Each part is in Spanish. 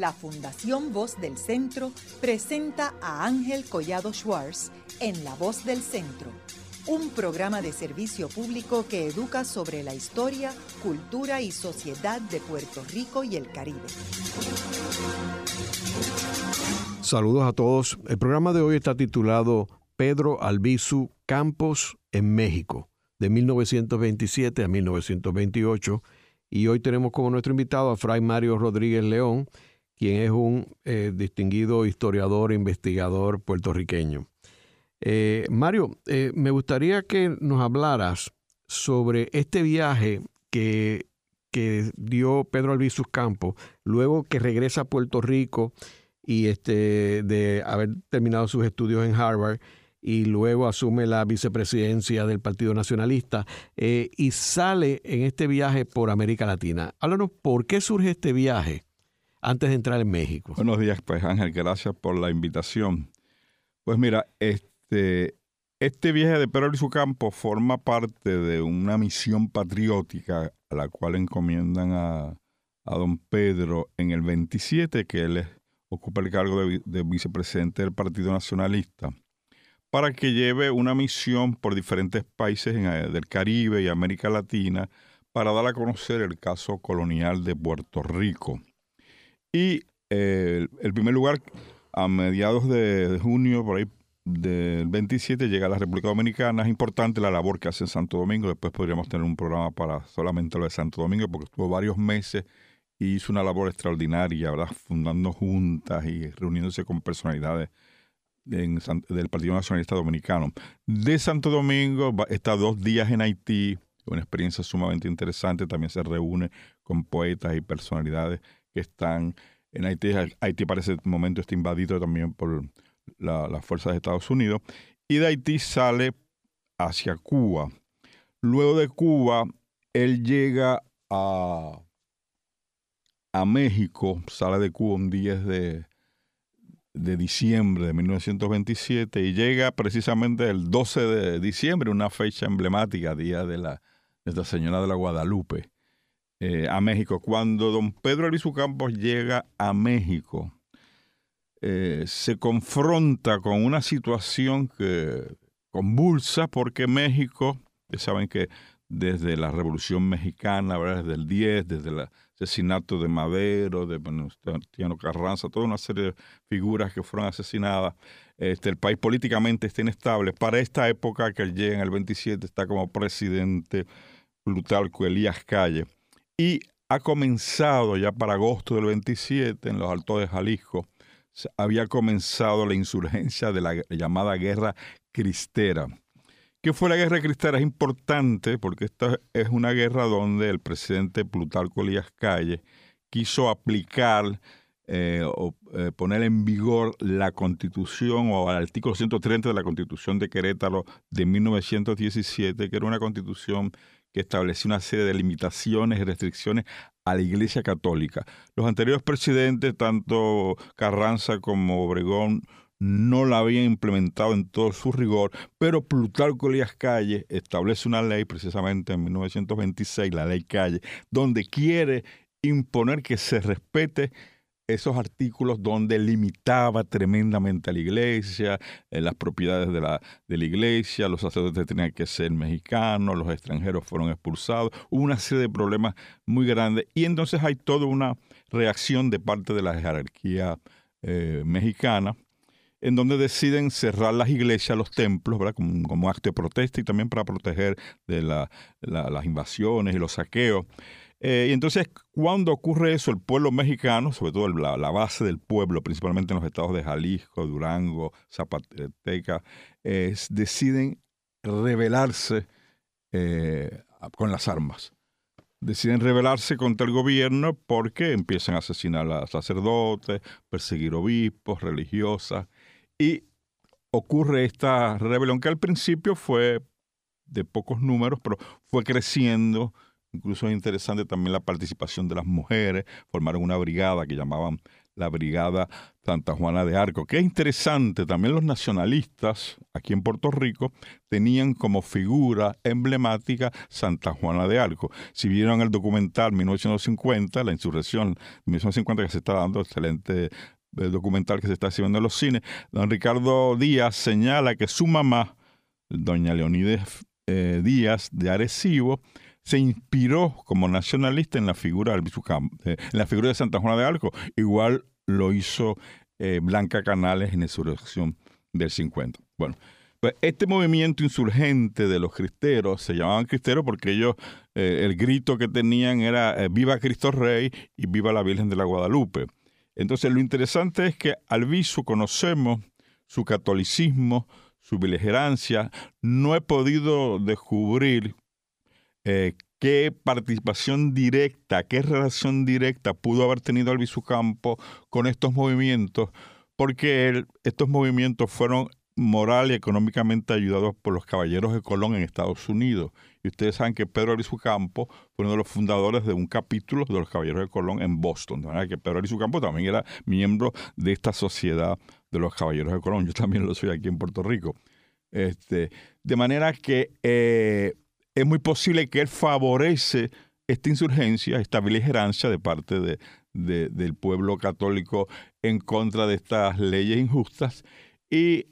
la Fundación Voz del Centro presenta a Ángel Collado Schwartz en La Voz del Centro, un programa de servicio público que educa sobre la historia, cultura y sociedad de Puerto Rico y el Caribe. Saludos a todos. El programa de hoy está titulado Pedro Albizu Campos en México, de 1927 a 1928 y hoy tenemos como nuestro invitado a Fray Mario Rodríguez León, quien es un eh, distinguido historiador e investigador puertorriqueño. Eh, Mario, eh, me gustaría que nos hablaras sobre este viaje que, que dio Pedro Albizus Campos, luego que regresa a Puerto Rico y este, de haber terminado sus estudios en Harvard y luego asume la vicepresidencia del Partido Nacionalista y sale en este viaje por América Latina. Háblanos, ¿por qué surge este viaje antes de entrar en México? Buenos días, pues Ángel, gracias por la invitación. Pues mira, este, este viaje de Pedro Luis Campo forma parte de una misión patriótica a la cual encomiendan a, don Pedro en el 27, que él ocupa el cargo de, de vicepresidente del Partido Nacionalista para que lleve una misión por diferentes países eh, del Caribe y América Latina para dar a conocer el caso colonial de Puerto Rico. Y eh, el primer lugar, a mediados de, junio, por ahí del 27, llega a la República Dominicana. Es importante la labor que hace en Santo Domingo. Después podríamos tener un programa para solamente lo de Santo Domingo, porque estuvo varios meses y hizo una labor extraordinaria, ¿verdad? fundando juntas y reuniéndose con personalidades del Partido Nacionalista Dominicano. De Santo Domingo está dos días en Haití, una experiencia sumamente interesante. También se reúne con poetas y personalidades que están en Haití. Haití para ese momento está invadido también por las fuerzas de Estados Unidos. Y de Haití sale hacia Cuba. Luego de Cuba, él llega a, a México, sale de Cuba un 10 de, de diciembre de 1927 y llega precisamente el 12 de diciembre, una fecha emblemática, día de la Nuestra Señora de la Guadalupe, eh, a México. Cuando don Pedro Albizu Campos llega a México, eh, se confronta con una situación que convulsa porque México, ya saben que desde la Revolución Mexicana, desde el 10, desde el asesinato de Madero, de Venustiano Carranza, toda una serie de figuras que fueron asesinadas. Este, el país políticamente está inestable. Para esta época que llega en el 27 está como presidente Plutarco Elías Calle. Y ha comenzado ya para agosto del 27 en los Altos de Jalisco, había comenzado la insurgencia de la llamada Guerra Cristera ¿Qué fue la guerra cristera? Es importante porque esta es una guerra donde el presidente Plutarco Elías Calle quiso aplicar eh, o eh, poner en vigor la constitución o el artículo 130 de la constitución de Querétaro de 1917, que era una constitución que establecía una serie de limitaciones y restricciones a la Iglesia Católica. Los anteriores presidentes, tanto Carranza como Obregón, no la había implementado en todo su rigor, pero Plutarco Elías Calle establece una ley precisamente en 1926, la ley Calle, donde quiere imponer que se respete esos artículos donde limitaba tremendamente a la iglesia, eh, las propiedades de la, de la iglesia, los sacerdotes tenían que ser mexicanos, los extranjeros fueron expulsados, hubo una serie de problemas muy grandes y entonces hay toda una reacción de parte de la jerarquía eh, mexicana en donde deciden cerrar las iglesias, los templos, ¿verdad? Como, acto de protesta y también para proteger de las invasiones y los saqueos. Eh, y entonces, cuando ocurre eso, el pueblo mexicano, sobre todo la, base del pueblo, principalmente en los estados de Jalisco, Durango, Zapateca, deciden rebelarse eh, con las armas. Deciden rebelarse contra el gobierno porque empiezan a asesinar a sacerdotes, perseguir obispos, religiosas. Y ocurre esta rebelión que al principio fue de pocos números, pero fue creciendo. Incluso es interesante también la participación de las mujeres. Formaron una brigada que llamaban la Brigada Santa Juana de Arco. Qué interesante, también los nacionalistas aquí en Puerto Rico tenían como figura emblemática Santa Juana de Arco. Si vieron el documental 1950, la insurrección 1950 que se está dando, excelente eh, documental que se está haciendo en los cines, don Ricardo Díaz señala que su mamá, doña Leonides eh, Díaz de Arecibo, se inspiró como nacionalista en la figura eh, la figura de Santa Juana de Arco. Igual lo hizo eh, Blanca Canales en insurrección del 50. Bueno, pues este movimiento insurgente de los cristeros, se llamaban cristeros porque ellos, eh, el grito que tenían era Viva Cristo Rey y Viva la Virgen de la Guadalupe. Entonces lo interesante es que al viso conocemos su catolicismo, su beligerancia. No he podido descubrir eh, qué participación directa, qué relación directa pudo haber tenido Albizu Campo con estos movimientos, porque estos movimientos fueron moral y económicamente ayudados por los caballeros de Colón en Estados Unidos. Y ustedes saben que Pedro Albizu Campo fue uno de los fundadores de un capítulo de los caballeros de Colón en Boston. De manera que Pedro Albizu Campo también era miembro de esta sociedad de los caballeros de Colón. Yo también lo soy aquí en Puerto Rico. Este, de manera que eh, es muy posible que él favorece esta insurgencia, esta beligerancia de parte de, del pueblo católico en contra de estas leyes injustas. Y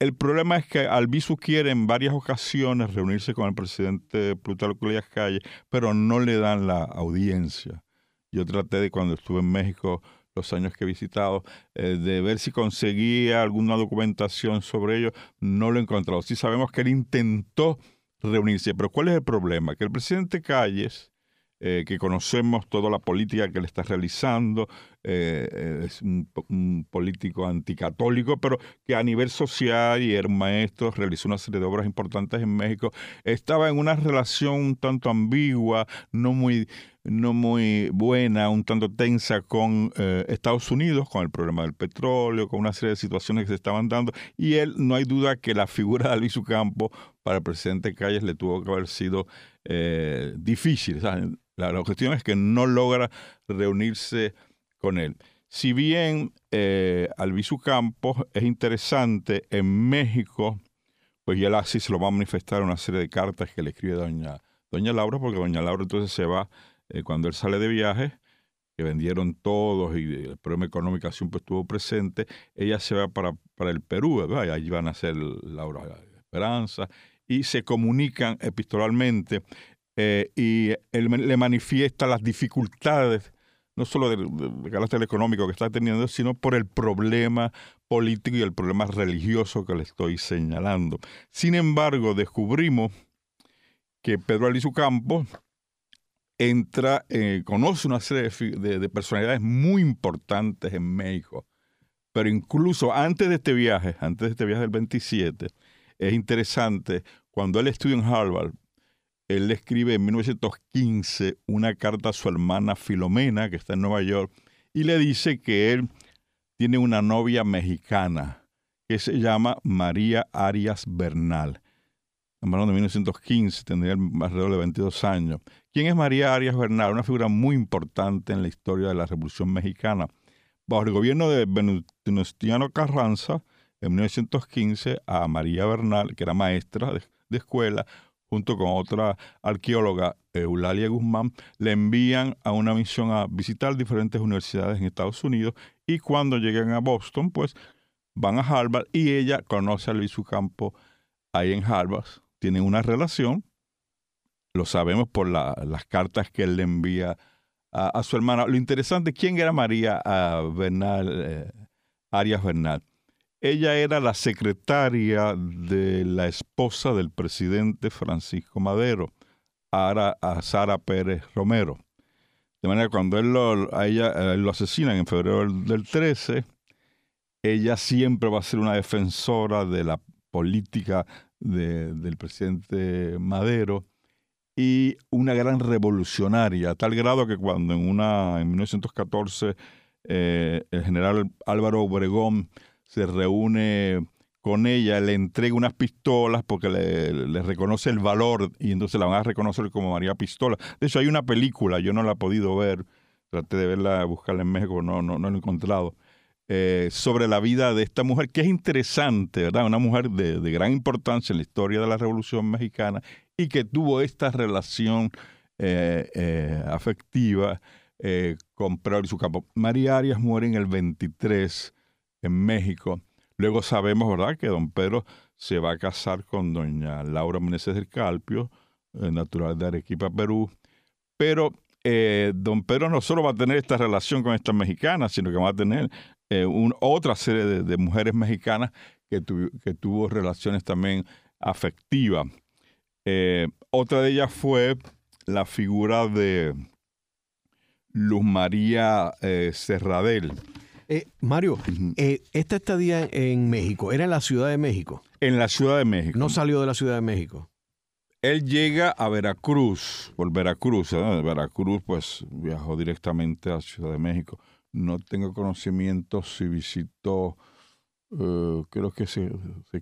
el problema es que Albizu quiere en varias ocasiones reunirse con el presidente Plutarco Calle, pero no le dan la audiencia. Yo traté de cuando estuve en México los años que he visitado, eh, de ver si conseguía alguna documentación sobre ello. No lo he encontrado. Sí sabemos que él intentó reunirse. Pero ¿cuál es el problema? Que el presidente Calles, eh, que conocemos toda la política que le está realizando, eh, es un, político anticatólico, pero que a nivel social y el maestro realizó una serie de obras importantes en México, estaba en una relación un tanto ambigua, no muy no muy buena, un tanto tensa con eh, Estados Unidos, con el problema del petróleo, con una serie de situaciones que se estaban dando, y él, no hay duda que la figura de Luis Campo para el presidente Calles le tuvo que haber sido eh, difícil. La, cuestión es que no logra reunirse con él. Si bien eh, Campos es interesante en México, pues ya así se lo va a manifestar una serie de cartas que le escribe doña, doña Laura, porque doña Laura entonces se va eh, cuando él sale de viaje, que vendieron todos y el problema económico siempre estuvo presente, ella se va para, para el Perú, ¿verdad? y van a hacer Laura Esperanza, y se comunican epistolarmente eh, y él le manifiesta las dificultades, no solo de, carácter económico que está teniendo, sino por el problema político y el problema religioso que le estoy señalando. Sin embargo, descubrimos que Pedro Alizu Campos entra, eh, conoce una serie de, personalidades muy importantes en México. Pero incluso antes de este viaje, antes de este viaje del 27, es interesante, cuando él estudia en Harvard, él le escribe en 1915 una carta a su hermana Filomena, que está en Nueva York, y le dice que él tiene una novia mexicana que se llama María Arias Bernal. Hablando de 1915, tendría alrededor de 22 años. ¿Quién es María Arias Bernal? Una figura muy importante en la historia de la Revolución Mexicana. Bajo el gobierno de Venustiano Carranza, en 1915, a María Bernal, que era maestra de, escuela, junto con otra arqueóloga, Eulalia Guzmán, le envían a una misión a visitar diferentes universidades en Estados Unidos y cuando llegan a Boston, pues van a Harvard y ella conoce a Luis Campo ahí en Harvard tienen una relación, lo sabemos por las cartas que él le envía a, su hermana. Lo interesante, ¿quién era María Bernal, eh, Arias Bernal? Ella era la secretaria de la esposa del presidente Francisco Madero, a, Sara Pérez Romero. De manera que cuando él lo, a ella, lo asesinan en febrero del 13, ella siempre va a ser una defensora de la política del presidente Madero y una gran revolucionaria, a tal grado que cuando en, una, en 1914 eh, el general Álvaro Obregón se reúne con ella, le entrega unas pistolas porque le, reconoce el valor y entonces la van a reconocer como María Pistola. De hecho, hay una película, yo no la he podido ver, traté de verla, buscarla en México, no, no, no lo he encontrado. Eh, sobre la vida de esta mujer, que es interesante, ¿verdad? Una mujer de, de, gran importancia en la historia de la Revolución Mexicana y que tuvo esta relación eh, eh, afectiva con Pedro y su campo. María Arias muere en el 23 en México. Luego sabemos, ¿verdad?, que don Pedro se va a casar con doña Laura Meneses del Calpio, natural de Arequipa, Perú. Pero don Pedro no solo va a tener esta relación con esta mexicana, sino que va a tener eh, otra serie de, mujeres mexicanas que, que, tuvo relaciones también afectivas. Eh, otra de ellas fue la figura de Luz María eh, Serradel. Mario, esta estadía en México, ¿era en la Ciudad de México? En la Ciudad de México. No salió de la Ciudad de México. Él llega a Veracruz, por Veracruz, De Veracruz pues viajó directamente a Ciudad de México. No tengo conocimiento si visitó, eh, creo que se,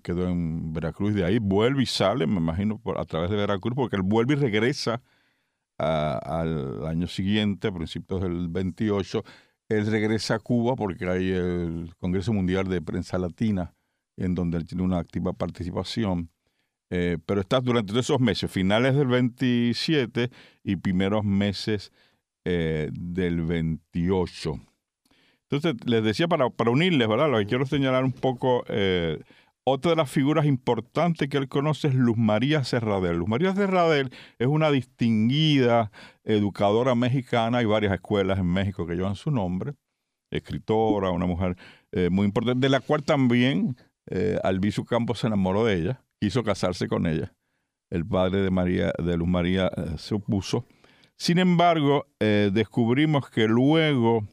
quedó en Veracruz. De ahí vuelve y sale, me imagino, por, a través de Veracruz, porque él vuelve y regresa al año siguiente, a principios del 28. Él regresa a Cuba porque hay el Congreso Mundial de Prensa Latina, en donde él tiene una activa participación. Eh, pero está durante esos meses, finales del 27 y primeros meses eh, del 28. Entonces, les decía para, para unirles, ¿verdad? Lo que quiero señalar un poco, eh, otra de las figuras importantes que él conoce es Luz María Serradel. Luz María Serradel es una distinguida educadora mexicana, hay varias escuelas en México que llevan su nombre, escritora, una mujer eh, muy importante, de la cual también eh, Albizu Campos se enamoró de ella, quiso casarse con ella. El padre de, María, de Luz María eh, se opuso. Sin embargo, descubrimos que luego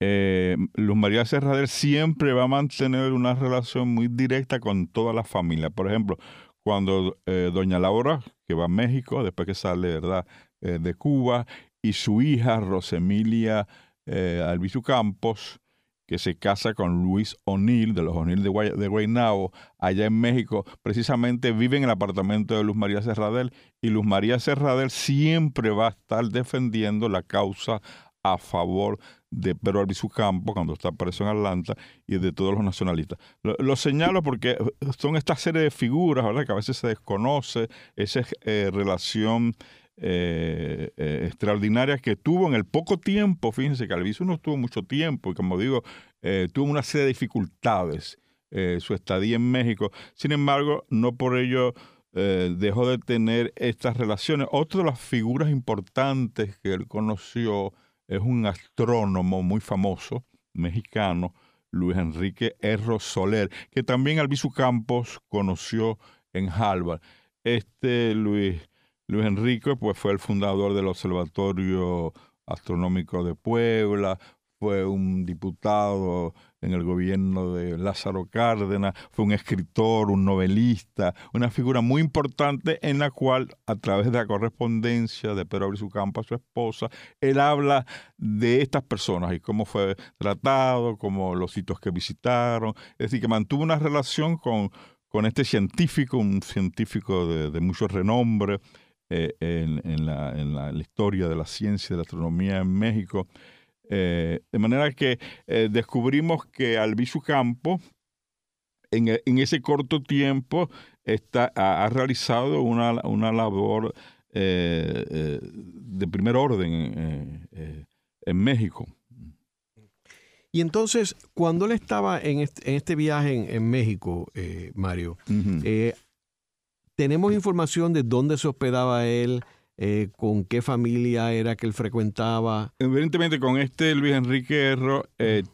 eh, Luz María Serradel siempre va a mantener una relación muy directa con toda la familia. Por ejemplo, cuando eh, doña Laura, que va a México, después que sale ¿verdad? Eh, de Cuba, y su hija Rosemilia eh, Albizu Campos, que se casa con Luis O'Neill, de los O'Neill de, de Guaynabo, allá en México, precisamente vive en el apartamento de Luz María Serradel, y Luz María Serradel siempre va a estar defendiendo la causa a favor de Pedro Albizu Campo cuando está preso en Atlanta y de todos los nacionalistas. Lo, señalo porque son esta serie de figuras ¿verdad? que a veces se desconoce, esa eh, relación eh, eh, extraordinaria que tuvo en el poco tiempo, fíjense que Albizu no tuvo mucho tiempo y como digo, tuvo una serie de dificultades su estadía en México. Sin embargo, no por ello... dejó de tener estas relaciones. Otra de las figuras importantes que él conoció es un astrónomo muy famoso, mexicano, Luis Enrique Erro Soler, que también Albizu Campos conoció en Harvard. Este Luis, Luis Enrique pues, fue el fundador del Observatorio Astronómico de Puebla, fue un diputado en el gobierno de Lázaro Cárdenas, fue un escritor, un novelista, una figura muy importante en la cual, a través de la correspondencia de Pedro Abrizu Campo a su esposa, él habla de estas personas y cómo fue tratado, como los sitios que visitaron, es decir, que mantuvo una relación con, con este científico, un científico de, mucho renombre eh, en, la, en la historia de la ciencia y de la astronomía en México. Eh, de manera que eh, descubrimos que Albizu Campo, en, e, en, ese corto tiempo, está, ha, realizado una, una labor eh, de primer orden en México. Y entonces, cuando él estaba en este, en este viaje en, México, Mario, tenemos información de dónde se hospedaba él, eh, con qué familia era que él frecuentaba. Evidentemente con este Luis Enrique Erro eh,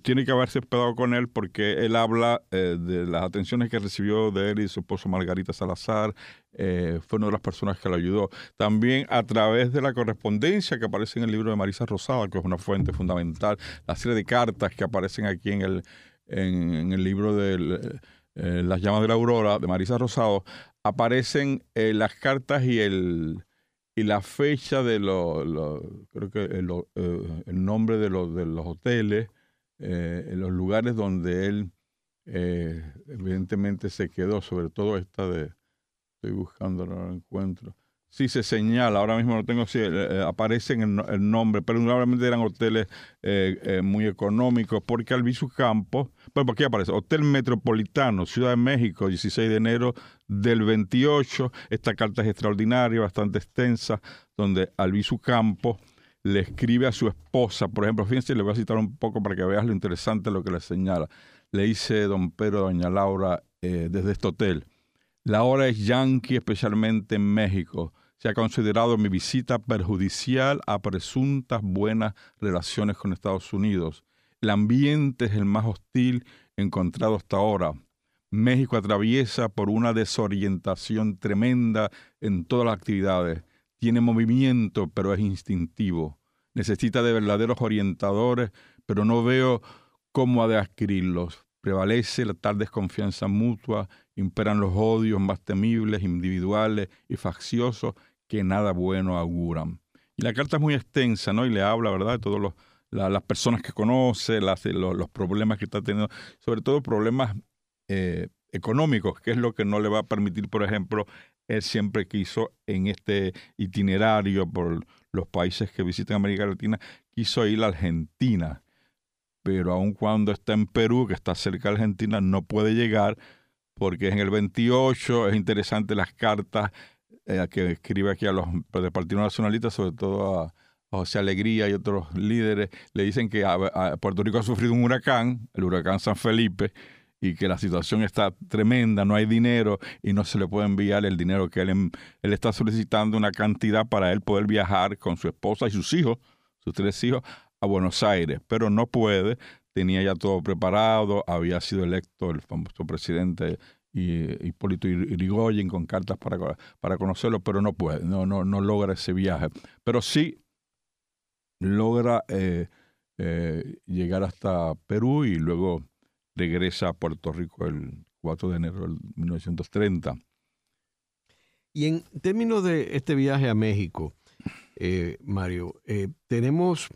tiene que haberse hospedado con él porque él habla eh, de las atenciones que recibió de él y su esposo Margarita Salazar, fue una de las personas que lo ayudó. También a través de la correspondencia que aparece en el libro de Marisa Rosada, que es una fuente fundamental, la serie de cartas que aparecen aquí en el, en, el libro de Las llamas de la aurora de Marisa Rosado, aparecen las cartas y el y la fecha de los, creo que el, eh, el nombre de los, de los hoteles, eh, en los lugares donde él eh, evidentemente se quedó, sobre todo esta de, estoy buscando, no lo encuentro, Sí, se señala, ahora mismo no tengo, si eh, aparece en el, nombre, pero normalmente eran hoteles muy económicos, porque Albizu Campos, bueno, aquí aparece, Hotel Metropolitano, Ciudad de México, 16 de enero del 28, esta carta es extraordinaria, bastante extensa, donde Albizu Campos le escribe a su esposa, por ejemplo, fíjense, le voy a citar un poco para que veas lo interesante lo que le señala. Le dice don Pedro, doña Laura, desde este hotel, la hora es yankee, especialmente en México se ha considerado mi visita perjudicial a presuntas buenas relaciones con Estados Unidos. El ambiente es el más hostil encontrado hasta ahora. México atraviesa por una desorientación tremenda en todas las actividades. Tiene movimiento, pero es instintivo. Necesita de verdaderos orientadores, pero no veo cómo ha de adquirirlos. Prevalece la tal desconfianza mutua, imperan los odios más temibles, individuales y facciosos que nada bueno auguran. Y la carta es muy extensa, ¿no? Y le habla, ¿verdad?, de todas las personas que conoce, los, los, problemas que está teniendo, sobre todo problemas eh, económicos, que es lo que no le va a permitir, por ejemplo, él siempre quiso en este itinerario por los países que visitan América Latina, quiso ir a Argentina, pero aun cuando está en Perú, que está cerca de Argentina, no puede llegar porque en el 28 es interesante las cartas eh, que escribe aquí a los del Partido Nacionalista, sobre todo a, José Alegría y otros líderes, le dicen que Puerto Rico ha sufrido un huracán, el huracán San Felipe, y que la situación está tremenda, no hay dinero y no se le puede enviar el dinero que él, él está solicitando una cantidad para él poder viajar con su esposa y sus hijos, sus tres hijos, a Buenos Aires, pero no puede, tenía ya todo preparado, había sido electo el famoso presidente Hipólito Irigoyen con cartas para, para conocerlo, pero no puede, no, no, no logra ese viaje. Pero sí logra eh, eh, llegar hasta Perú y luego regresa a Puerto Rico el 4 de enero de 1930. Y en términos de este viaje a México, eh, Mario, tenemos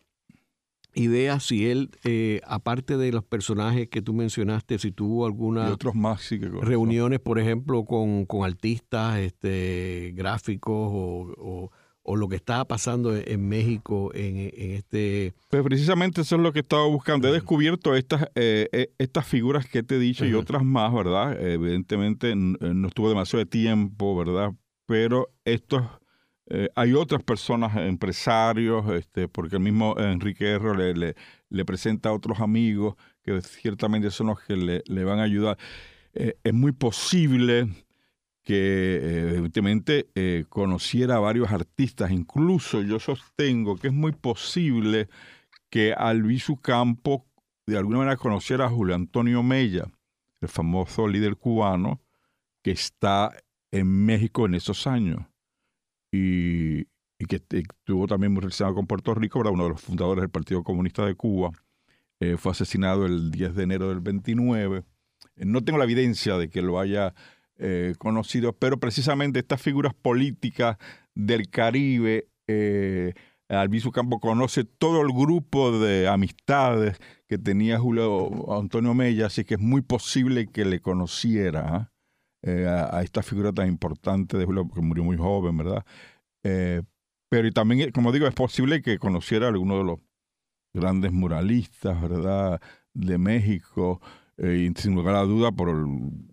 ideas si él, eh, aparte de los personajes que tú mencionaste, si tuvo alguna otros más, reuniones, por ejemplo, con, artistas este, gráficos o, lo que estaba pasando en México en, este... Pues precisamente eso es lo que estaba buscando. He descubierto estas, eh, eh, estas figuras que te he dicho y otras más, ¿verdad? Evidentemente no estuvo demasiado de tiempo, ¿verdad? Pero estos eh, hay otras personas, empresarios, este, porque el mismo Enrique Erro le, le, presenta a otros amigos que ciertamente son los que le, van a ayudar. Eh, es muy posible que eh, evidentemente conociera a varios artistas, incluso yo sostengo que es muy posible que Albizu Campo de alguna manera conociera a Julio Antonio Mella, el famoso líder cubano que está en México en esos años y, que estuvo también muy relacionado con Puerto Rico, era uno de los fundadores del Partido Comunista de Cuba. Eh, fue asesinado el 10 de enero del 29. Eh, no tengo la evidencia de que lo haya eh, conocido, pero precisamente estas figuras políticas del Caribe, eh, Albizu Campo conoce todo el grupo de amistades que tenía Julio Antonio Mella, así que es muy posible que le conociera. ¿ah? Eh, a, esta figura tan importante de Julio, que murió muy joven, ¿verdad? Eh, pero también, como digo, es posible que conociera a alguno de los grandes muralistas, ¿verdad? De México, eh, y sin lugar a duda, por el,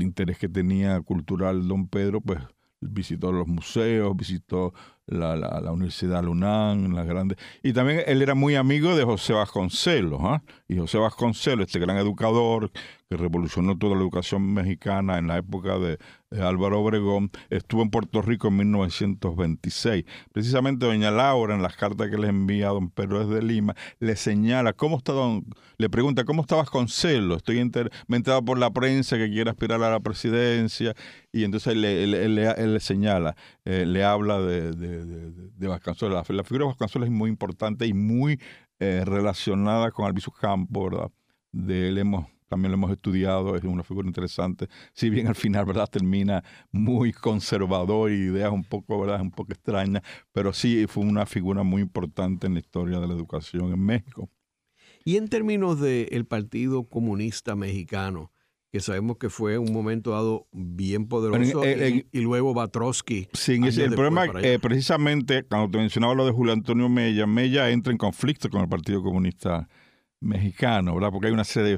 interés que tenía cultural don Pedro, pues visitó los museos, visitó la, la, Universidad Lunán, la grande. Y también él era muy amigo de José Vasconcelos, ¿ah? y José Vasconcelos, este gran educador que revolucionó toda la educación mexicana en la época de, Álvaro Obregón, estuvo en Puerto Rico en 1926. Precisamente doña Laura, en las cartas que le envía a don Pedro desde Lima, le señala cómo está don, le pregunta cómo estabas Vasconcelos, estoy enterado por la prensa que quiere aspirar a la presidencia, y entonces él, le señala, eh, le habla de, de, Vasconcelos. La, figura de Vasconcelos es muy importante y muy eh, relacionada con Albizu Campo, ¿verdad? De él hemos también lo hemos estudiado, es una figura interesante, si bien al final, ¿verdad?, termina muy conservador y ideas un poco, ¿verdad?, un poco extrañas, pero sí fue una figura muy importante en la historia de la educación en México. Y en términos del Partido Comunista Mexicano, que sabemos que fue un momento dado bien poderoso, y, luego Batrosky. Sí, el problema eh, precisamente, cuando te mencionaba lo de Julio Antonio Mella, Mella entra en conflicto con el Partido Comunista Mexicano, ¿verdad? Porque hay una serie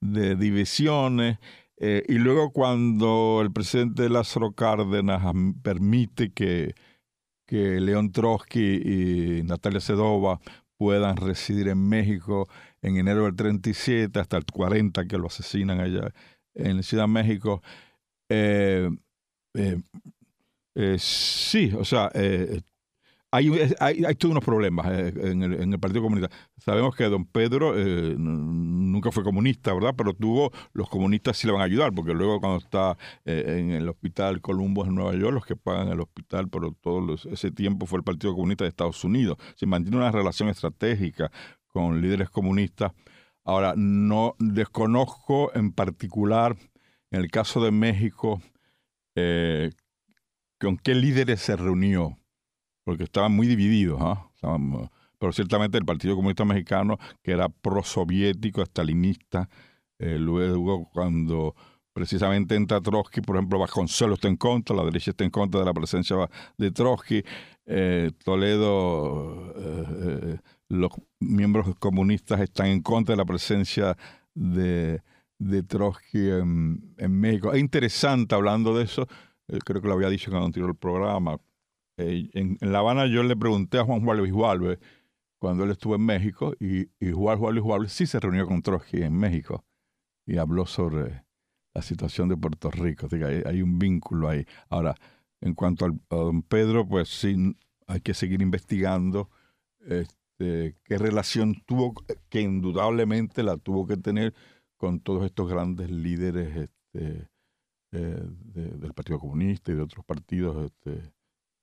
de, divisiones. Eh, y luego cuando el presidente Lázaro Cárdenas permite que, que León Trotsky y Natalia Sedova puedan residir en México en enero del 37 hasta el 40 que lo asesinan allá en Ciudad de México. Eh, eh, eh, sí, o sea, hay, hay, hay, todos unos problemas en el, Partido Comunista. Sabemos que don Pedro nunca fue comunista, ¿verdad? Pero tuvo, los comunistas sí le van a ayudar, porque luego cuando está en el hospital Columbus en Nueva York, los que pagan el hospital por todo ese tiempo fue el Partido Comunista de Estados Unidos. Se mantiene una relación estratégica con líderes comunistas. Ahora, no desconozco en particular, en el caso de México, eh, con qué líderes se reunió, porque estaban muy divididos. ¿ah? pero ciertamente el Partido Comunista Mexicano, que era prosoviético, estalinista, eh, luego cuando precisamente entra Trotsky, por ejemplo, Vasconcelos está en contra, la derecha está en contra de la presencia de Trotsky, eh, Toledo los miembros comunistas están en contra de la presencia de, de Trotsky en, México. Es interesante hablando de eso, eh, creo que lo había dicho tiró el programa. Eh, en, La Habana yo le pregunté a Juan Juan Luis cuando él estuvo en México y, y Juan Juan Luis sí se reunió con Trotsky en México y habló sobre la situación de Puerto Rico. Así hay, un vínculo ahí. Ahora, en cuanto a don Pedro, pues sí, hay que seguir investigando. Este, este, qué relación tuvo, que indudablemente la tuvo que tener con todos estos grandes líderes este, eh, del Partido Comunista y de otros partidos, este,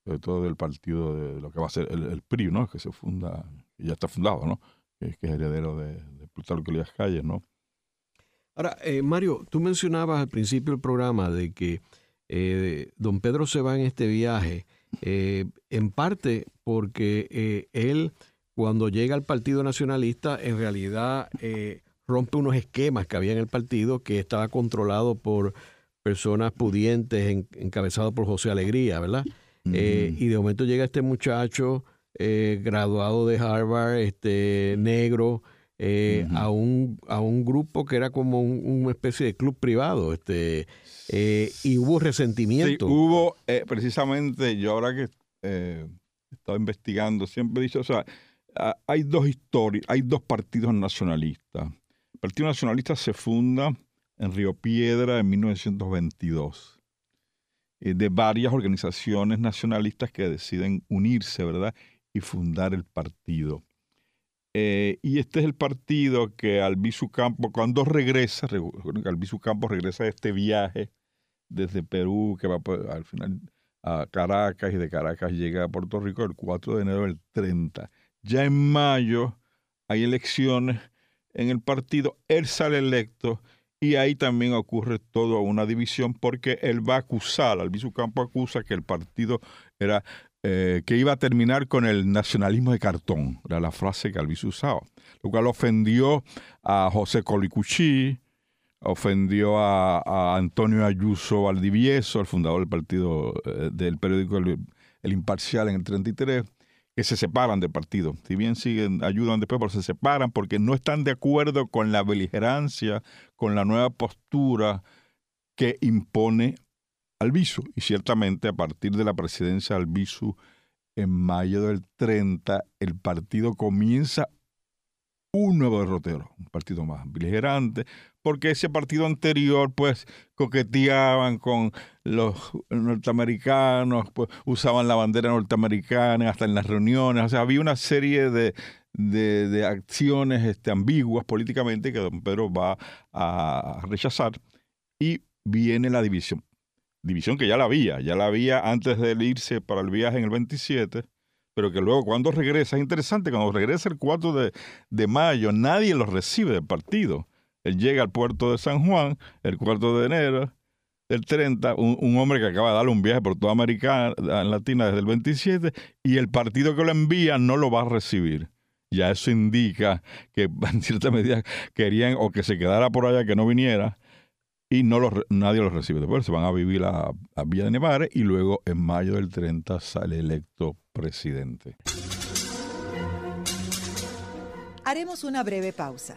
sobre todo del partido de lo que va a ser el, PRI, ¿no? que se funda, ya está fundado, ¿no? que, es heredero de, de Plutarco Elías Calles. ¿no? Ahora, eh, Mario, tú mencionabas al principio del programa de que eh, don Pedro se va en este viaje, en parte porque él cuando llega al Partido Nacionalista, en realidad eh, rompe unos esquemas que había en el partido que estaba controlado por personas pudientes, encabezado por José Alegría, ¿verdad? Eh, y de momento llega este muchacho eh, graduado de Harvard, este negro, a, un, a un grupo que era como una especie de club privado, este y hubo resentimiento. Sí, hubo, precisamente, yo ahora que he estado investigando, siempre he dicho, o sea, hay dos historias, hay dos partidos nacionalistas. El Partido Nacionalista se funda en Río Piedra en 1922 eh, de varias organizaciones nacionalistas que deciden unirse, ¿verdad? Y fundar el partido. Eh, y este es el partido que Albizu Campos, cuando regresa, Albizu Campos regresa de este viaje desde Perú, que va al final a Caracas y de Caracas llega a Puerto Rico el 4 de enero del 30 ya en mayo hay elecciones en el partido, él sale electo y ahí también ocurre toda una división porque él va a acusar, Albizu Campo acusa que el partido era eh, que iba a terminar con el nacionalismo de cartón, era la frase que Albizu usaba, lo cual ofendió a José Colicuchí, ofendió a, Antonio Ayuso Valdivieso, el fundador del partido eh, del periódico el, el, Imparcial en el 33, que se separan del partido. Si bien siguen, ayudan después, pero se separan porque no están de acuerdo con la beligerancia, con la nueva postura que impone Albizu. Y ciertamente a partir de la presidencia de Albizu en mayo del 30, el partido comienza un nuevo derrotero, un partido más beligerante, porque ese partido anterior pues coqueteaban con los norteamericanos, pues usaban la bandera norteamericana hasta en las reuniones, o sea, había una serie de, de, acciones este, ambiguas políticamente que don Pedro va a rechazar y viene la división. División que ya la había, ya la había antes de irse para el viaje en el 27, pero que luego cuando regresa, es interesante, cuando regresa el 4 de, de mayo, nadie lo recibe del partido. Él llega al puerto de San Juan el 4 de enero del 30, un, hombre que acaba de darle un viaje por toda América Latina desde el 27, y el partido que lo envía no lo va a recibir. Ya eso indica que en cierta medida querían o que se quedara por allá, que no viniera, y no nadie los recibe. Después se van a vivir a, Villa de Nevada y luego en mayo del 30 sale electo presidente. Haremos una breve pausa,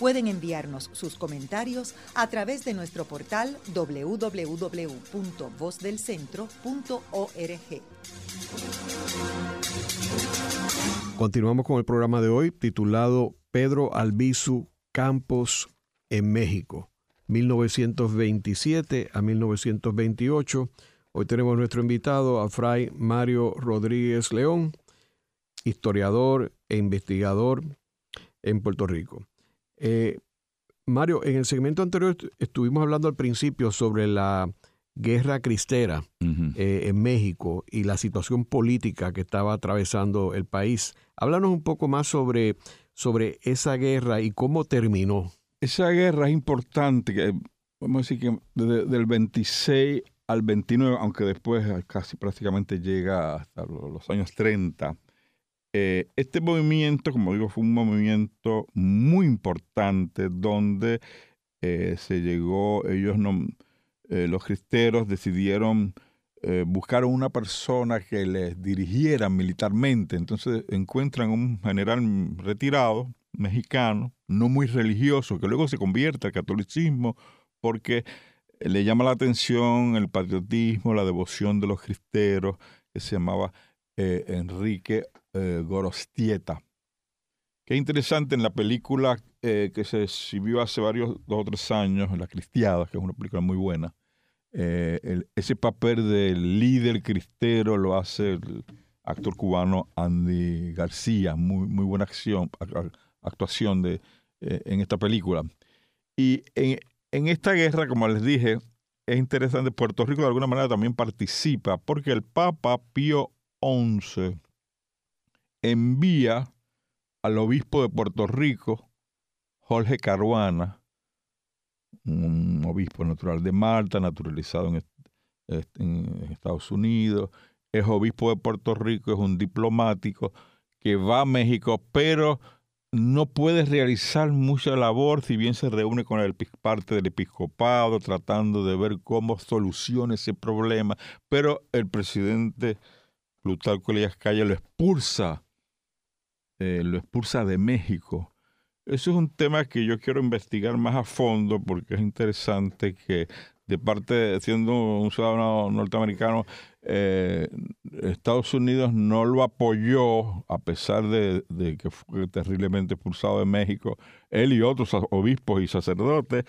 Pueden enviarnos sus comentarios a través de nuestro portal www.vozdelcentro.org. Continuamos con el programa de hoy titulado Pedro Albizu Campos en México, 1927 a 1928 Hoy tenemos nuestro invitado a Fray Mario Rodríguez León, historiador e investigador en Puerto Rico. Eh, Mario, en el segmento anterior estuvimos hablando al principio sobre la guerra cristera eh, en México y la situación política que estaba atravesando el país. Háblanos un poco más sobre, sobre esa guerra y cómo terminó. Esa guerra es importante, que, vamos a decir que del 26 al 29, aunque después casi prácticamente llega hasta los años 30. Eh, este movimiento, como digo, fue un movimiento muy importante donde eh, se llegó, ellos no, eh, los cristeros decidieron buscar una persona que les dirigiera militarmente. Entonces encuentran un general retirado, mexicano, no muy religioso, que luego se convierte al catolicismo porque le llama la atención el patriotismo, la devoción de los cristeros, que se llamaba eh, Enrique eh, Gorostieta. Qué interesante en la película eh, que se exhibió hace varios, dos o tres años, La Cristiada, que es una película muy buena, ese papel del líder cristero lo hace el actor cubano Andy García, muy, muy buena acción, actuación de, en esta película. Y en, en esta guerra, como les dije, es interesante, Puerto Rico de alguna manera también participa, porque el Papa Pío XI envía al obispo de Puerto Rico, Jorge Caruana, un obispo natural de Malta, naturalizado en, Estados Unidos, es obispo de Puerto Rico, es un diplomático que va a México, pero no puede realizar mucha labor si bien se reúne con el parte del episcopado tratando de ver cómo soluciona ese problema, pero el presidente Plutarco Elías Calle lo expulsa, eh, lo expulsa de México. Eso es un tema que yo quiero investigar más a fondo porque es interesante que de parte, siendo un ciudadano norteamericano, eh, Estados Unidos no lo apoyó, a pesar de, que fue terriblemente expulsado de México, él y otros obispos y sacerdotes,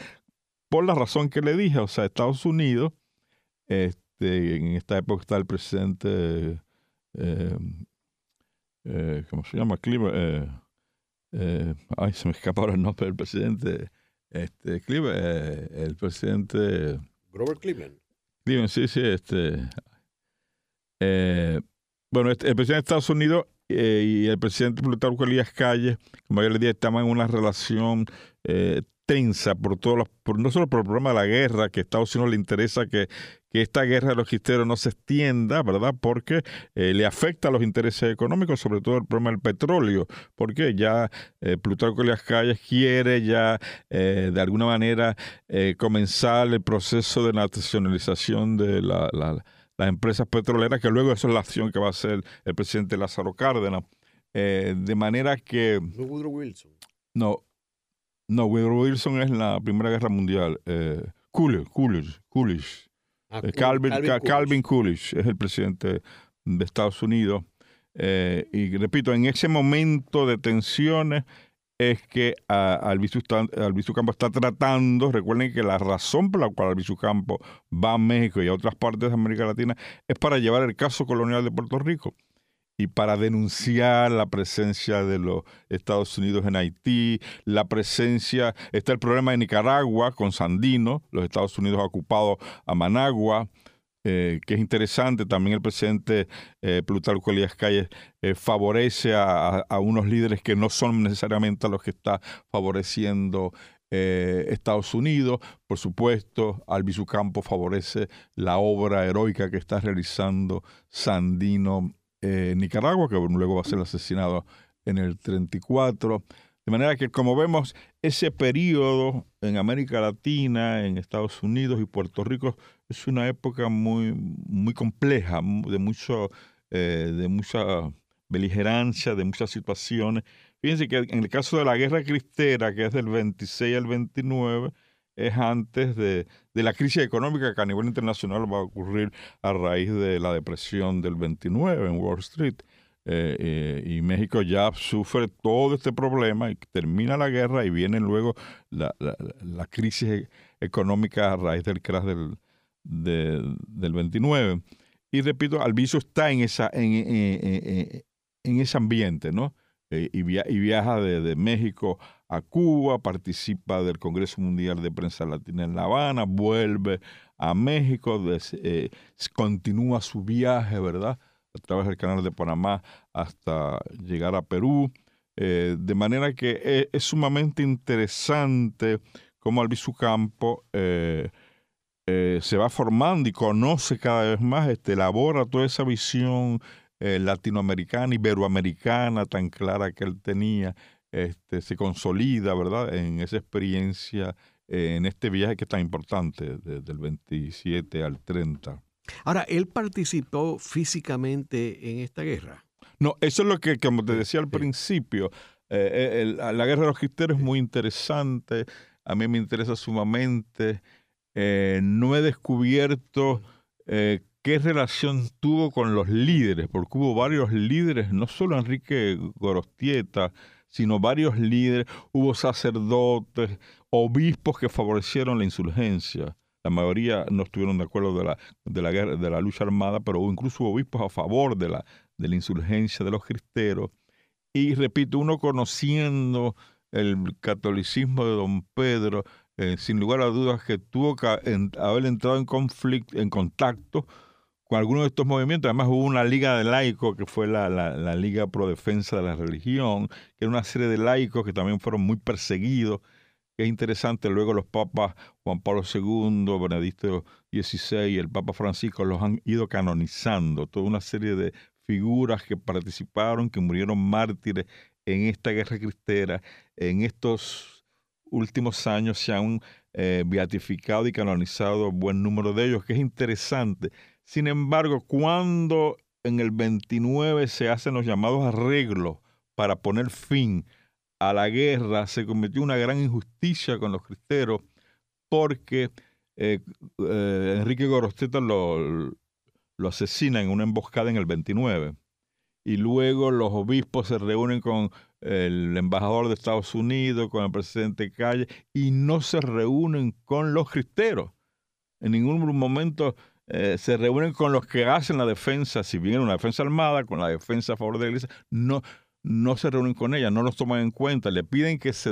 por la razón que le dije, o sea, Estados Unidos, este, en esta época está el presidente, eh, eh, ¿cómo se llama? ay, se me escapa ahora el nombre del presidente, este, el presidente Grover Cleveland. Cleveland, sí, sí. Este, eh, bueno, este, el presidente de Estados Unidos eh, y el presidente Plutarco Elías Calle, como ya le dije, estaban en una relación eh, tensa por todos los, por, no solo por el problema de la guerra, que a Estados Unidos le interesa que, que esta guerra de los cristeros no se extienda, ¿verdad? Porque eh, le afecta a los intereses económicos, sobre todo el problema del petróleo, porque ya eh, Plutarco las Calles quiere ya eh, de alguna manera eh, comenzar el proceso de nacionalización de las empresas petroleras, que luego eso es la acción que va a hacer el presidente Lázaro Cárdenas. de manera que... No Woodrow Wilson. No, no, Woodrow Wilson es la Primera Guerra Mundial. Eh, Coolidge, Coolidge, Coolidge. Ah, eh, Calvin, Calvin, Coolidge. es el presidente de Estados Unidos. Eh, y repito, en ese momento de tensiones es que uh, Albizu, Campo está tratando, recuerden que la razón por la cual Albizu Campo va a México y a otras partes de América Latina es para llevar el caso colonial de Puerto Rico y para denunciar la presencia de los Estados Unidos en Haití, la presencia, está el problema de Nicaragua con Sandino, los Estados Unidos ha ocupado a Managua, que es interesante. También el presidente Plutarco Elías Calles favorece a, a, unos líderes que no son necesariamente a los que está favoreciendo Estados Unidos. Por supuesto, Albizu Campo favorece la obra heroica que está realizando Sandino Nicaragua, que luego va a ser asesinado en el 34. De manera que, como vemos, ese periodo en América Latina, en Estados Unidos y Puerto Rico es una época muy, muy compleja, de, mucho, eh, de mucha beligerancia, de muchas situaciones. Fíjense que en el caso de la guerra cristera, que es del 26 al 29, es antes de, de, la crisis económica que a nivel internacional va a ocurrir a raíz de la depresión del 29 en Wall Street. Eh, eh, y México ya sufre todo este problema y termina la guerra y viene luego la, la, crisis e, económica a raíz del crash del, del 29. Y repito, Alviso está en, esa, en, en, ese ambiente, ¿no? Eh, y, y, viaja de, México a Cuba, participa del Congreso Mundial de Prensa Latina en La Habana, vuelve a México, continúa su viaje, ¿verdad? a través del canal de Panamá hasta llegar a Perú. Eh, de manera que e, es, sumamente interesante cómo Albizu Campo eh, eh, se va formando y conoce cada vez más, este, elabora toda esa visión latinoamericana, iberoamericana tan clara que él tenía, este, se consolida, ¿verdad?, en esa experiencia, en este viaje que es tan importante, desde el 27 al 30. Ahora, ¿él participó físicamente en esta guerra? No, eso es lo que, como te decía al principio, eh, eh, la guerra de los cristeros es muy interesante, a mí me interesa sumamente. Eh, no he descubierto qué relación tuvo con los líderes, porque hubo varios líderes, no solo Enrique Gorostieta, sino varios líderes, hubo sacerdotes, obispos que favorecieron la insurgencia la mayoría no estuvieron de acuerdo de la, de la, guerra, de la lucha armada, pero incluso hubo obispos a favor de la, de la insurgencia de los cristeros. Y repito, uno conociendo el catolicismo de don Pedro, eh, sin lugar a dudas que tuvo que haber entrado en conflicto, en contacto con algunos de estos movimientos. Además hubo una liga de laicos, que fue la, la, Liga Pro Defensa de la Religión, que era una serie de laicos que también fueron muy perseguidos es interesante, luego los papas Juan Pablo II, Benedicto XVI y el Papa Francisco los han ido canonizando, toda una serie de figuras que participaron, que murieron mártires en esta guerra cristera. En estos últimos años se han eh, beatificado y canonizado buen número de ellos, que es interesante. Sin embargo, cuando en el 29 se hacen los llamados arreglos para poner fin a la guerra, se cometió una gran injusticia con los cristeros porque eh, eh, Enrique Gorosteta lo, lo asesina en una emboscada en el 29 y luego los obispos se reúnen con el embajador de Estados Unidos, con el presidente Calle, y no se reúnen con los cristeros. En ningún momento eh, se reúnen con los que hacen la defensa, si bien una defensa armada, con la defensa a favor de la iglesia, no, no se reúnen con ella, no los toman en cuenta, le piden que, se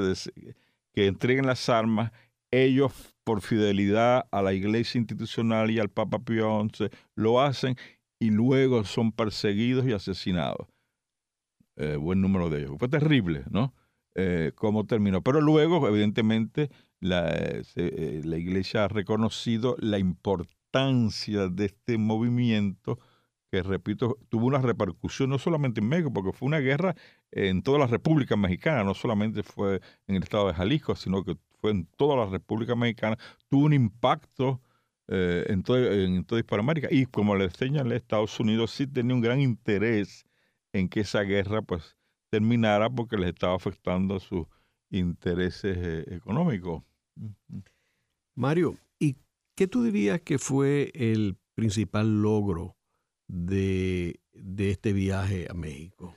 que entreguen las armas, ellos por fidelidad a la iglesia institucional y al Papa Pío XI lo hacen y luego son perseguidos y asesinados. Eh, buen número de ellos. Fue terrible, ¿no? Eh, cómo terminó. Pero luego, evidentemente, la, la iglesia ha reconocido la importancia de este movimiento que repito, tuvo una repercusión no solamente en México, porque fue una guerra en toda la República Mexicana, no solamente fue en el estado de Jalisco, sino que fue en toda la República Mexicana, tuvo un impacto eh, en, todo, toda Hispanoamérica. Y como les señalé, Estados Unidos sí tenía un gran interés en que esa guerra pues terminara porque les estaba afectando sus intereses eh, económicos. Mario, ¿y qué tú dirías que fue el principal logro de, este viaje a México?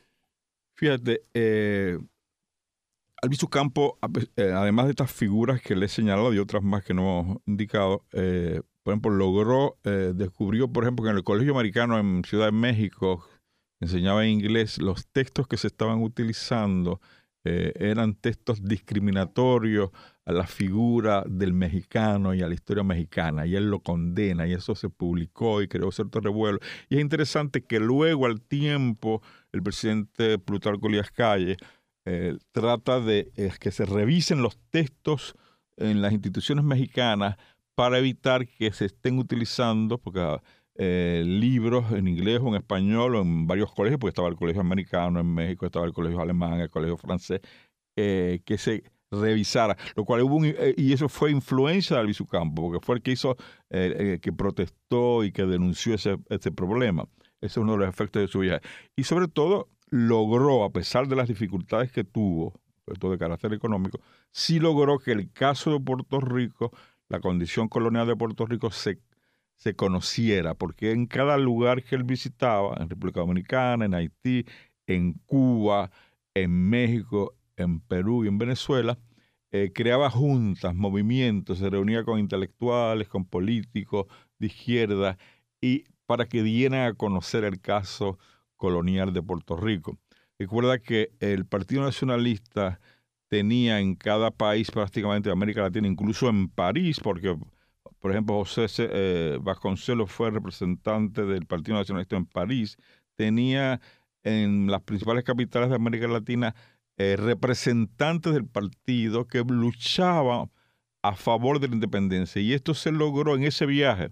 Fíjate, eh, Albizu Campo, eh, además de estas figuras que le he señalado y otras más que no hemos indicado, eh, por ejemplo, logró, eh, descubrió, por ejemplo, que en el Colegio Americano en Ciudad de México enseñaba en inglés los textos que se estaban utilizando eh, eran textos discriminatorios a la figura del mexicano y a la historia mexicana, y él lo condena, y eso se publicó y creó cierto revuelo. Y es interesante que luego, al tiempo, el presidente Plutarco Elías Calle eh, trata de que se revisen los textos en las instituciones mexicanas para evitar que se estén utilizando, porque eh, libros en inglés o en español o en varios colegios, porque estaba el colegio americano en México, estaba el colegio alemán, el colegio francés, eh, que se revisara, lo cual hubo eh, y eso fue influencia de Albizu porque fue el que hizo, que protestó y que denunció ese, ese problema. Ese es uno de los efectos de su viaje. Y sobre todo, logró, a pesar de las dificultades que tuvo, todo de carácter económico, sí logró que el caso de Puerto Rico, la condición colonial de Puerto Rico, se se conociera, porque en cada lugar que él visitaba, en República Dominicana, en Haití, en Cuba, en México, en Perú y en Venezuela, eh, creaba juntas, movimientos, se reunía con intelectuales, con políticos de izquierda, y para que dieran a conocer el caso colonial de Puerto Rico. Recuerda que el Partido Nacionalista tenía en cada país prácticamente de América Latina, incluso en París, porque por ejemplo, José eh, Vasconcelos fue representante del Partido Nacionalista en París. Tenía en las principales capitales de América Latina eh, representantes del partido que luchaban a favor de la independencia. Y esto se logró en ese viaje,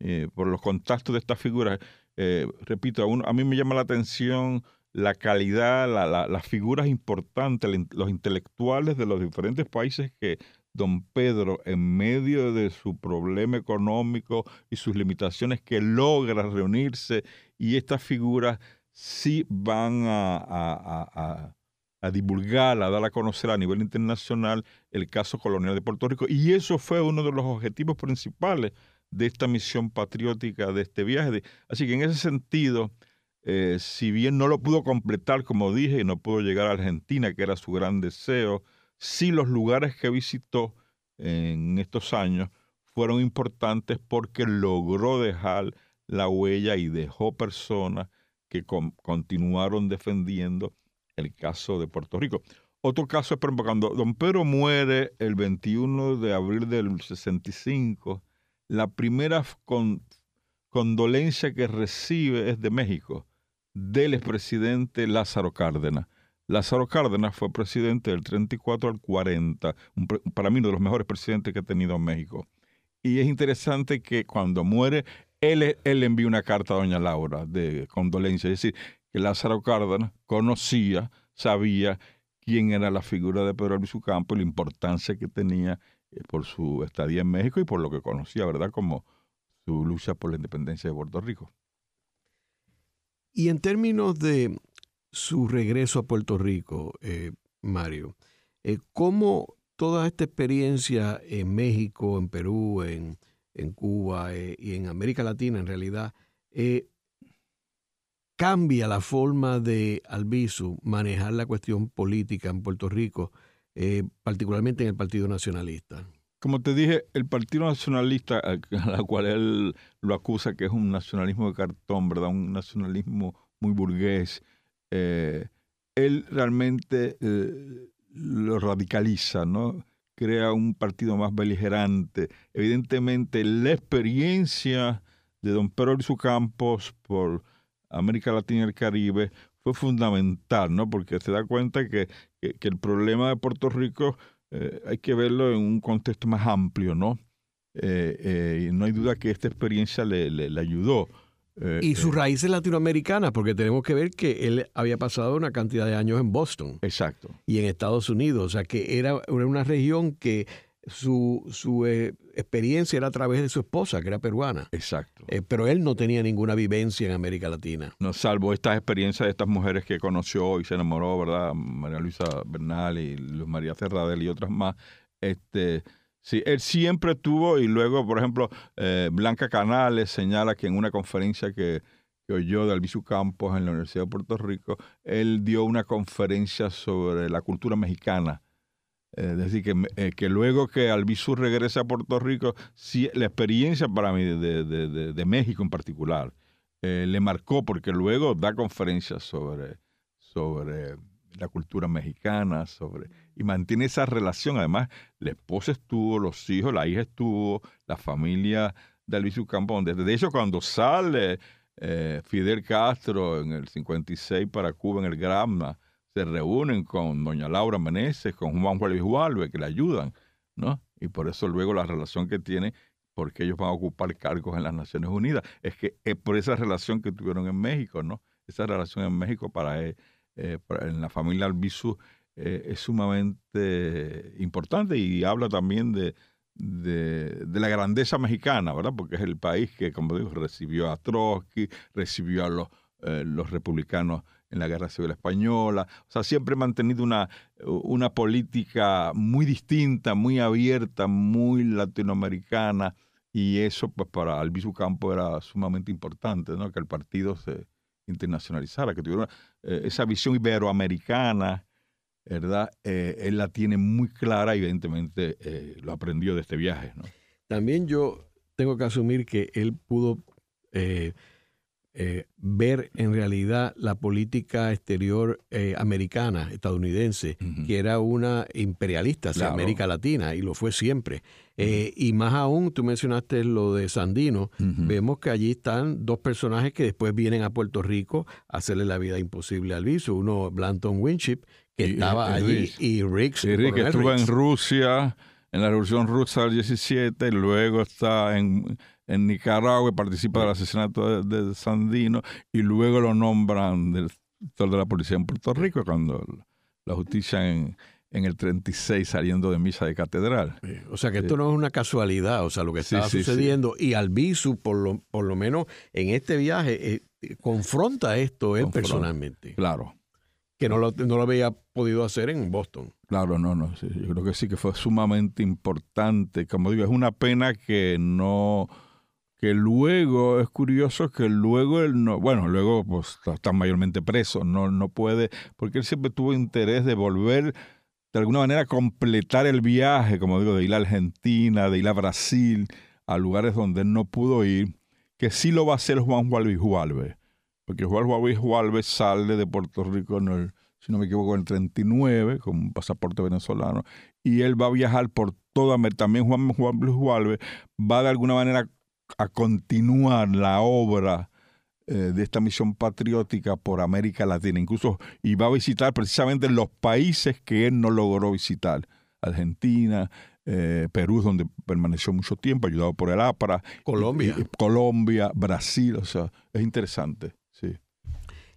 eh, por los contactos de estas figuras. repito, a, mí me llama la atención la calidad, las figuras importantes, los intelectuales de los diferentes países que don Pedro, en medio de su problema económico y sus limitaciones, que logra reunirse y estas figuras sí van a, divulgar, a dar a conocer a nivel internacional el caso colonial de Puerto Rico. Y eso fue uno de los objetivos principales de esta misión patriótica, de este viaje. Así que en ese sentido, eh, si bien no lo pudo completar, como dije, y no pudo llegar a Argentina, que era su gran deseo, sí los lugares que visitó en estos años fueron importantes porque logró dejar la huella y dejó personas que continuaron defendiendo el caso de Puerto Rico. Otro caso es, por cuando don Pedro muere el 21 de abril del 65, la primera condolencia que recibe es de México, del expresidente Lázaro Cárdenas. Lázaro Cárdenas fue presidente del 34 al 40, para mí uno de los mejores presidentes que ha tenido México. Y es interesante que cuando muere, él, él envía una carta a doña Laura de condolencia, es decir, que Lázaro Cárdenas conocía, sabía quién era la figura de Pedro Albizu Campo y la importancia que tenía eh, por su estadía en México y por lo que conocía, ¿verdad? Como su lucha por la independencia de Puerto Rico. Y en términos de su regreso a Puerto Rico, eh, Mario. Eh, ¿Cómo toda esta experiencia en México, en Perú, en, Cuba eh, y en América Latina en realidad cambia la forma de Albizu manejar la cuestión política en Puerto Rico, particularmente en el Partido Nacionalista? Como te dije, el Partido Nacionalista, a la cual él lo acusa que es un nacionalismo de cartón, ¿verdad? Un nacionalismo muy burgués, eh, él realmente eh, lo radicaliza, ¿no? Crea un partido más beligerante. Evidentemente, la experiencia de don Pedro su Campos por América Latina y el Caribe fue fundamental, ¿no? Porque se da cuenta que, el problema de Puerto Rico eh, hay que verlo en un contexto más amplio, ¿no? no hay duda que esta experiencia le, le ayudó. Eh, y sus eh. raíces latinoamericanas, porque tenemos que ver que él había pasado una cantidad de años en Boston. Exacto. Y en Estados Unidos. O sea, que era una región que su, su eh, experiencia era a través de su esposa, que era peruana. Exacto. pero él no tenía ninguna vivencia en América Latina. No, salvo estas experiencias de estas mujeres que conoció y se enamoró, ¿verdad? María Luisa Bernal y Luz María Cerradel y otras más. Este, Sí, él siempre tuvo, y luego, por ejemplo, eh, Blanca Canales señala que en una conferencia que, oyó de Albizu Campos en la Universidad de Puerto Rico, él dio una conferencia sobre la cultura mexicana. es decir, que, eh, que luego que Albizu regrese a Puerto Rico, sí, la experiencia para mí de, de, de, México en particular eh, le marcó, porque luego da conferencias sobre, sobre la cultura mexicana, sobre y mantiene esa relación. Además, la esposa estuvo, los hijos, la hija estuvo, la familia de Luis Campo. De hecho, cuando sale eh, Fidel Castro en el 56 para Cuba, en el Granma, se reúnen con doña Laura Meneses, con Juan Luis Hualve, que le ayudan, ¿no? Y por eso luego la relación que tiene, porque ellos van a ocupar cargos en las Naciones Unidas, es que es por esa relación que tuvieron en México, ¿no? Esa relación en México para, eh, en la familia Albizu eh, es sumamente importante y habla también de, de, la grandeza mexicana, ¿verdad? Porque es el país que, como digo, recibió a Trotsky, recibió a los, eh, los republicanos en la Guerra Civil Española. O sea, siempre ha mantenido una, una política muy distinta, muy abierta, muy latinoamericana. Y eso, pues, para Albizu Campo era sumamente importante, ¿no? Que el partido se internacionalizara, que tuviera eh, esa visión iberoamericana ¿verdad? Eh, él la tiene muy clara, evidentemente eh, lo aprendió de este viaje. ¿no? También yo tengo que asumir que él pudo eh, ver en realidad la política exterior americana, estadounidense, que era una imperialista hacia América Latina y lo fue siempre. y más aún, tú mencionaste lo de Sandino, vemos que allí están dos personajes que después vienen a Puerto Rico a hacerle la vida imposible al viso. Uno, Blanton Winship, que estaba allí, y Rick. Rick estuvo en Rusia, en la Revolución Rusa del 17, luego está en, en Nicaragua y participa del asesinato de, Sandino, y luego lo nombran director de la policía en Puerto Rico, cuando la justicia en, en el 36 saliendo de misa de catedral. O sea que esto no es una casualidad, o sea, lo que está sucediendo. Y Albizu, por lo, por lo menos en este viaje, eh, confronta esto él personalmente. Claro que no lo, no lo había podido hacer en Boston. Claro, no, no, yo creo que sí que fue sumamente importante. Como digo, es una pena que no, que luego, es curioso que luego él no, bueno, luego pues está mayormente preso, no, no puede, porque él siempre tuvo interés de volver de alguna manera completar el viaje, como digo, de ir a Argentina, de ir a Brasil, a lugares donde él no pudo ir, que sí lo va a hacer Juan Juan Luis Juárez porque Juan Juan sale de Puerto Rico en el, si no me equivoco, en el 39 con un pasaporte venezolano y él va a viajar por toda América. También Juan Juan Luis Juárez va de alguna manera a continuar la obra eh, de esta misión patriótica por América Latina, incluso y va a visitar precisamente los países que él no logró visitar, Argentina, eh, Perú, donde permaneció mucho tiempo, ayudado por el APRA, Colombia, Colombia, Brasil, o sea, es interesante. Sí.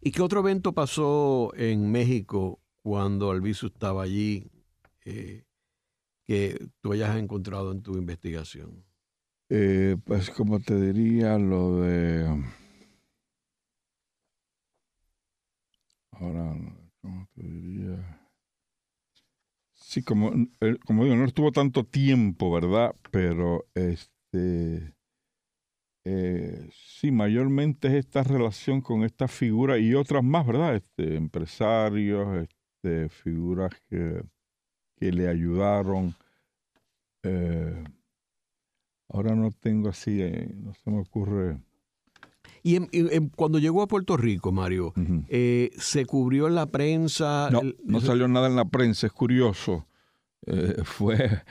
¿Y qué otro evento pasó en México cuando Albizu estaba allí eh, que tú hayas encontrado en tu investigación? Eh, pues como te diría lo de... Ahora, ¿cómo te diría? Sí, como, como digo, no estuvo tanto tiempo, ¿verdad? Pero este eh, sí, mayormente es esta relación con esta figura y otras más, ¿verdad? Este, empresarios, este, figuras que, que le ayudaron. Eh, ahora no tengo así, eh, no se me ocurre. Y cuando llegó a Puerto Rico, Mario, eh, ¿se cubrió en la prensa? No, no salió nada en la prensa, es curioso. fue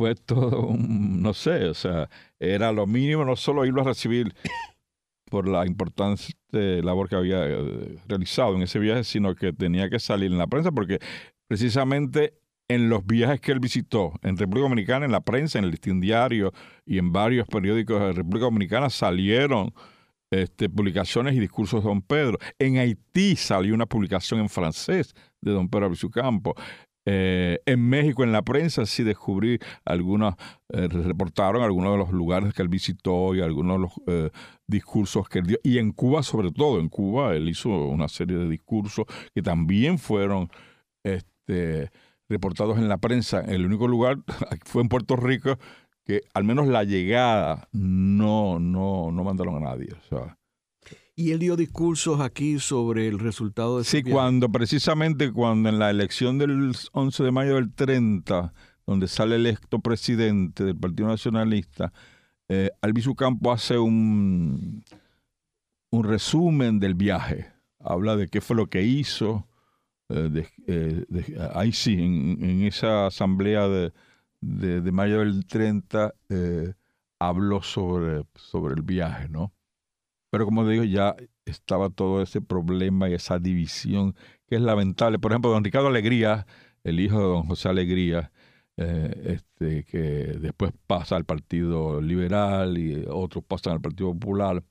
fue todo un, no sé, o sea, era lo mínimo no solo irlo a recibir por la importante labor que había eh, realizado en ese viaje, sino que tenía que salir en la prensa porque precisamente en los viajes que él visitó en República Dominicana, en la prensa, en el Listín Diario y en varios periódicos de República Dominicana salieron este, publicaciones y discursos de don Pedro. En Haití salió una publicación en francés de don Pedro Campo. Eh, en México, en la prensa, sí descubrí algunos, eh, reportaron algunos de los lugares que él visitó y algunos de los eh, discursos que él dio. Y en Cuba, sobre todo, en Cuba, él hizo una serie de discursos que también fueron este, reportados en la prensa. El único lugar fue en Puerto Rico que al menos la llegada no, no, no mandaron a nadie. O sea, y él dio discursos aquí sobre el resultado de Sí, cuando precisamente cuando en la elección del 11 de mayo del 30, donde sale electo presidente del Partido Nacionalista, eh, Albizu Campo hace un, un resumen del viaje. Habla de qué fue lo que hizo, eh, ahí sí, en, esa asamblea de, de, mayo del 30 habló sobre, sobre el viaje, ¿no? Pero como digo, ya estaba todo ese problema y esa división que es lamentable. Por ejemplo, don Ricardo Alegría, el hijo de don José Alegría, eh, este, que después pasa al Partido Liberal y otros pasan al Partido Popular,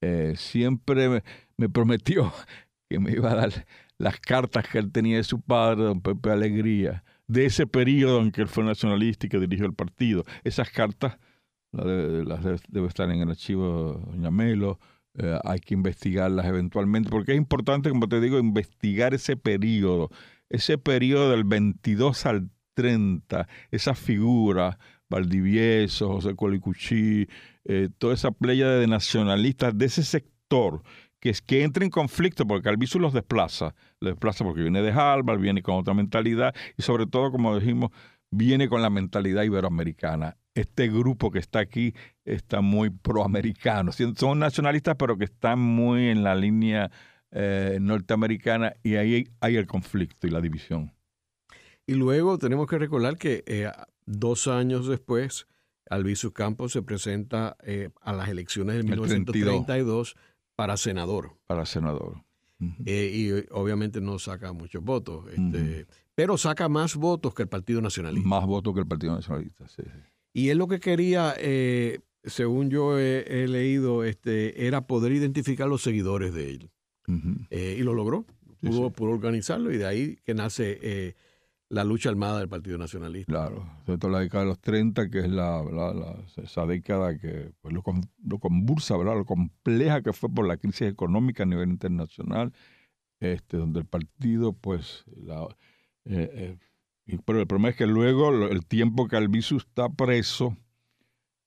eh, siempre me, prometió que me iba a dar las cartas que él tenía de su padre, don Pepe Alegría, de ese periodo en que él fue nacionalista y que dirigió el partido. Esas cartas las debe, estar en el archivo Doña eh, hay que investigarlas eventualmente, porque es importante, como te digo, investigar ese periodo, ese periodo del 22 al 30, esa figura, Valdivieso, José Colicuchí, eh, toda esa playa de nacionalistas de ese sector que es que entra en conflicto porque Albizu los desplaza, los desplaza porque viene de Harvard, viene con otra mentalidad y sobre todo, como dijimos, viene con la mentalidad iberoamericana. Este grupo que está aquí está muy proamericano. Son nacionalistas, pero que están muy en la línea eh, norteamericana y ahí hay el conflicto y la división. Y luego tenemos que recordar que eh, dos años después, Albizu Campos se presenta eh, a las elecciones de 1932 para senador. Para senador. Eh, y obviamente no saca muchos votos, este, pero saca más votos que el Partido Nacionalista. Más votos que el Partido Nacionalista, sí. Y él lo que quería, según yo he, leído, este, era poder identificar los seguidores de él. y lo logró. Pudo, pudo, organizarlo y de ahí que nace la lucha armada del Partido Nacionalista. Claro, sobre todo la década de los 30, que es la, esa década que pues, lo, lo, convulsa, ¿verdad? lo compleja que fue por la crisis económica a nivel internacional, este, donde el partido, pues, la, eh, eh, pero el problema es que luego, el tiempo que Albizu está preso,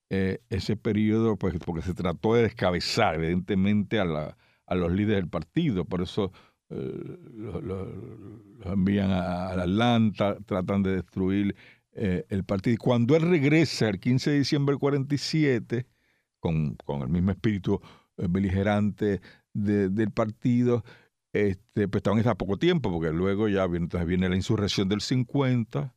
eh, ese periodo, pues, porque se trató de descabezar, evidentemente, a, la, a los líderes del partido, por eso eh, los envían a, Atlanta, tratan de destruir eh, el partido. Y cuando él regresa el 15 de diciembre del 47, con, con el mismo espíritu beligerante del partido, este, pues estaban a poco tiempo, porque luego ya viene, viene la insurrección del 50,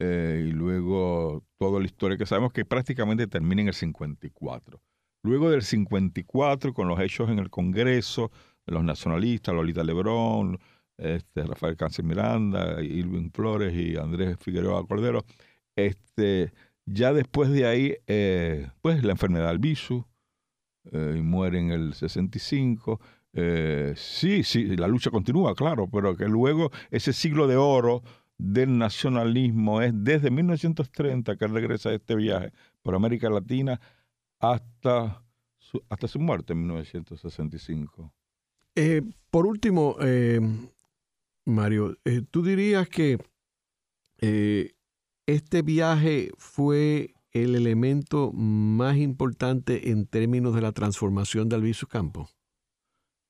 y luego toda la historia que sabemos que prácticamente termina en el 54. Luego del 54, con los hechos en el Congreso, los nacionalistas, Lolita Lebrón, este, Rafael Cáncer Miranda, Irving Flores y Andrés Figueroa Cordero. Este, ya después de ahí, eh, pues la enfermedad del visu, eh, y muere en el 65. Eh, sí, sí, la lucha continúa, claro, pero que luego ese siglo de oro del nacionalismo es desde 1930 que regresa a este viaje por América Latina hasta su, hasta su muerte en 1965. Eh, por último, eh, Mario, ¿tú dirías que este viaje fue el elemento más importante en términos de la transformación de Alviso Campo?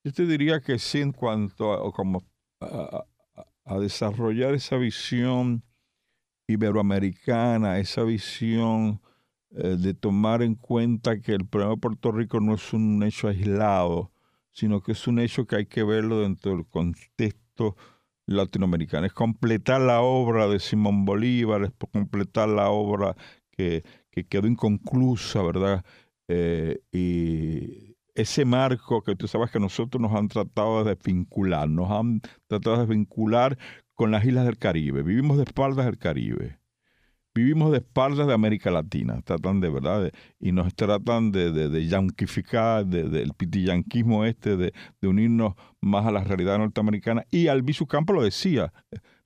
Yo te diría que sí en cuanto a, como a, desarrollar esa visión iberoamericana, esa visión de tomar en cuenta que el problema de Puerto Rico no es un hecho aislado, sino que es un hecho que hay que verlo dentro del contexto latinoamericano. Es completar la obra de Simón Bolívar, es completar la obra que, quedó inconclusa, ¿verdad? Eh, y ese marco que tú sabes que nosotros nos han tratado de vincular, nos han tratado de vincular con las islas del Caribe. Vivimos de espaldas del Caribe vivimos de espaldas de América Latina, tratan de verdad, y nos tratan de, de, de yanquificar, del de, pitiyanquismo este, de, unirnos más a la realidad norteamericana. Y Albizu Campo lo decía,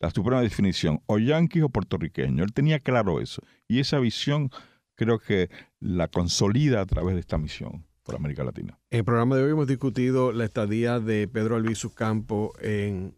la suprema definición, o yanquis o puertorriqueño. Él tenía claro eso. Y esa visión creo que la consolida a través de esta misión América Latina. En el programa de hoy hemos discutido la estadía de Pedro Albizu Campo en,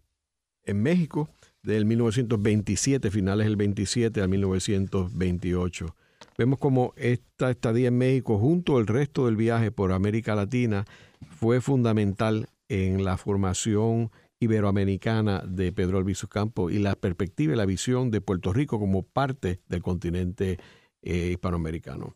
en México del 1927, finales del 27 al 1928. Vemos como esta estadía en México, junto al resto del viaje por América Latina, fue fundamental en la formación iberoamericana de Pedro Albizu Campo y la perspectiva y la visión de Puerto Rico como parte del continente eh, hispanoamericano.